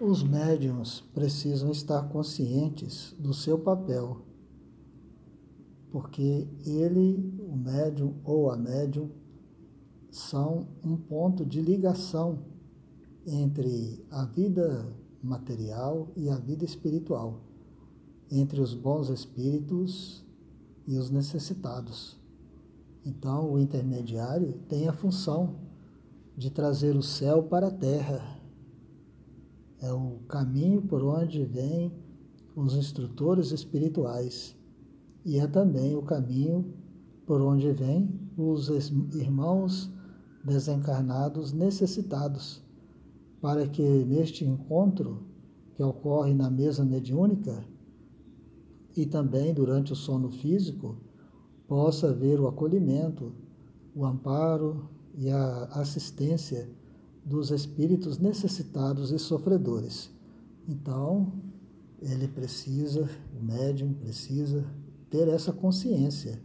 Os médiums precisam estar conscientes do seu papel, porque ele, o médium ou a médium, são um ponto de ligação entre a vida material e a vida espiritual, entre os bons espíritos e os necessitados. Então, o intermediário tem a função de trazer o céu para a terra é o caminho por onde vêm os instrutores espirituais. E é também o caminho por onde vêm os irmãos desencarnados necessitados, para que neste encontro que ocorre na mesa mediúnica e também durante o sono físico, possa haver o acolhimento, o amparo e a assistência dos espíritos necessitados e sofredores. Então, ele precisa, o médium precisa ter essa consciência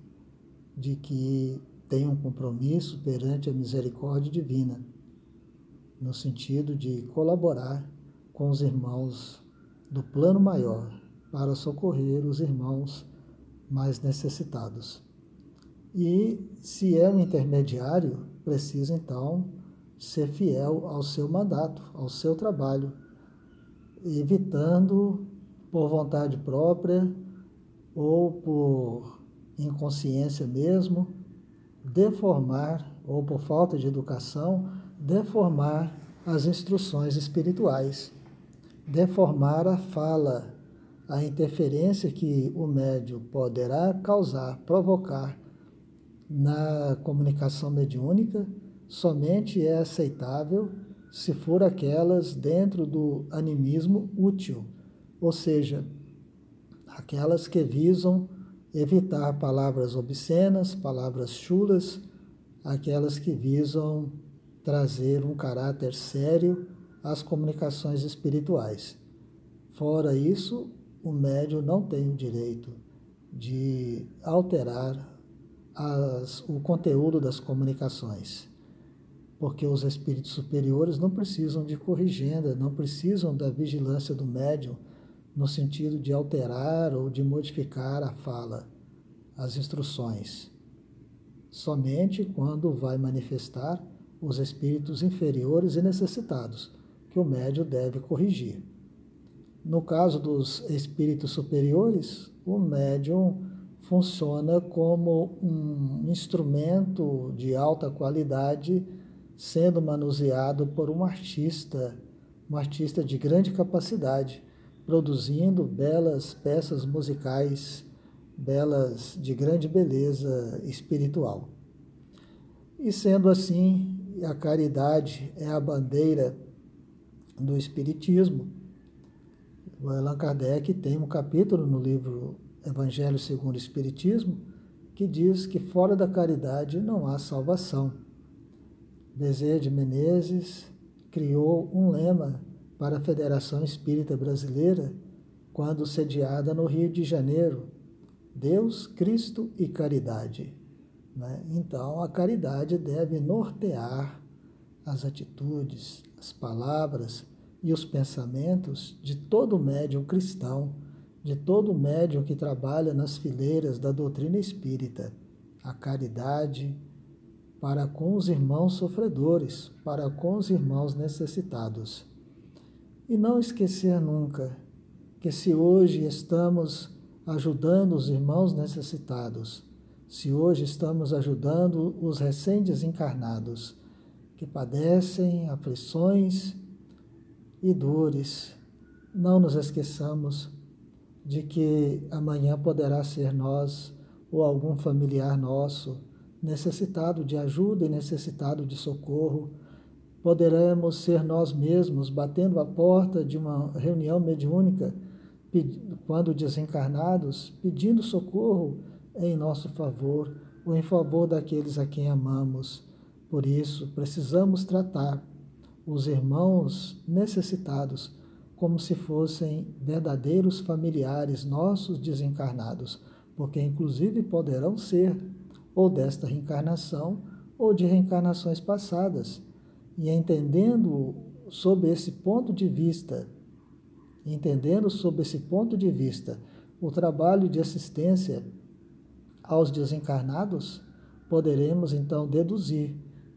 de que tem um compromisso perante a misericórdia divina, no sentido de colaborar com os irmãos do plano maior para socorrer os irmãos mais necessitados. E se é um intermediário, precisa então ser fiel ao seu mandato, ao seu trabalho, evitando por vontade própria ou por inconsciência mesmo, deformar, ou por falta de educação, deformar as instruções espirituais, deformar a fala, a interferência que o médium poderá causar, provocar na comunicação mediúnica somente é aceitável se for aquelas dentro do animismo útil, ou seja, aquelas que visam evitar palavras obscenas, palavras chulas, aquelas que visam trazer um caráter sério às comunicações espirituais. Fora isso, o médium não tem o direito de alterar as, o conteúdo das comunicações porque os espíritos superiores não precisam de corrigenda, não precisam da vigilância do médium no sentido de alterar ou de modificar a fala, as instruções. Somente quando vai manifestar os espíritos inferiores e necessitados, que o médium deve corrigir. No caso dos espíritos superiores, o médium funciona como um instrumento de alta qualidade sendo manuseado por um artista, um artista de grande capacidade, produzindo belas peças musicais, belas de grande beleza espiritual. E sendo assim, a caridade é a bandeira do Espiritismo. O Allan Kardec tem um capítulo no livro Evangelho segundo o Espiritismo que diz que fora da caridade não há salvação. Bezerra de Menezes criou um lema para a Federação Espírita Brasileira quando sediada no Rio de Janeiro: Deus, Cristo e Caridade. Né? Então, a caridade deve nortear as atitudes, as palavras e os pensamentos de todo médium cristão, de todo médium que trabalha nas fileiras da doutrina espírita. A caridade, para com os irmãos sofredores, para com os irmãos necessitados. E não esquecer nunca que se hoje estamos ajudando os irmãos necessitados, se hoje estamos ajudando os recém-desencarnados que padecem aflições e dores, não nos esqueçamos de que amanhã poderá ser nós ou algum familiar nosso necessitado de ajuda e necessitado de socorro, poderemos ser nós mesmos batendo a porta de uma reunião mediúnica, quando desencarnados, pedindo socorro em nosso favor ou em favor daqueles a quem amamos. Por isso, precisamos tratar os irmãos necessitados como se fossem verdadeiros familiares nossos desencarnados, porque inclusive poderão ser ou desta reencarnação ou de reencarnações passadas. E entendendo sob esse ponto de vista Entendendo sob esse ponto de vista o trabalho de assistência aos desencarnados, poderemos então deduzir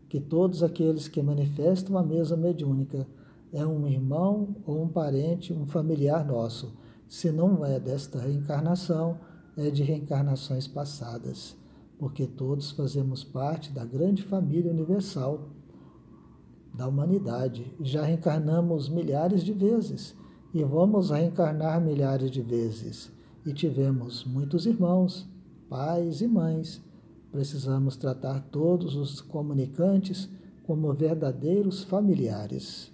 que todos aqueles que manifestam a mesa mediúnica é um irmão ou um parente, um familiar nosso. Se não é desta reencarnação, é de reencarnações passadas, porque todos fazemos parte da grande família universal da humanidade. Já reencarnamos milhares de vezes e vamos reencarnar milhares de vezes. E tivemos muitos irmãos, pais e mães. Precisamos tratar todos os comunicantes como verdadeiros familiares.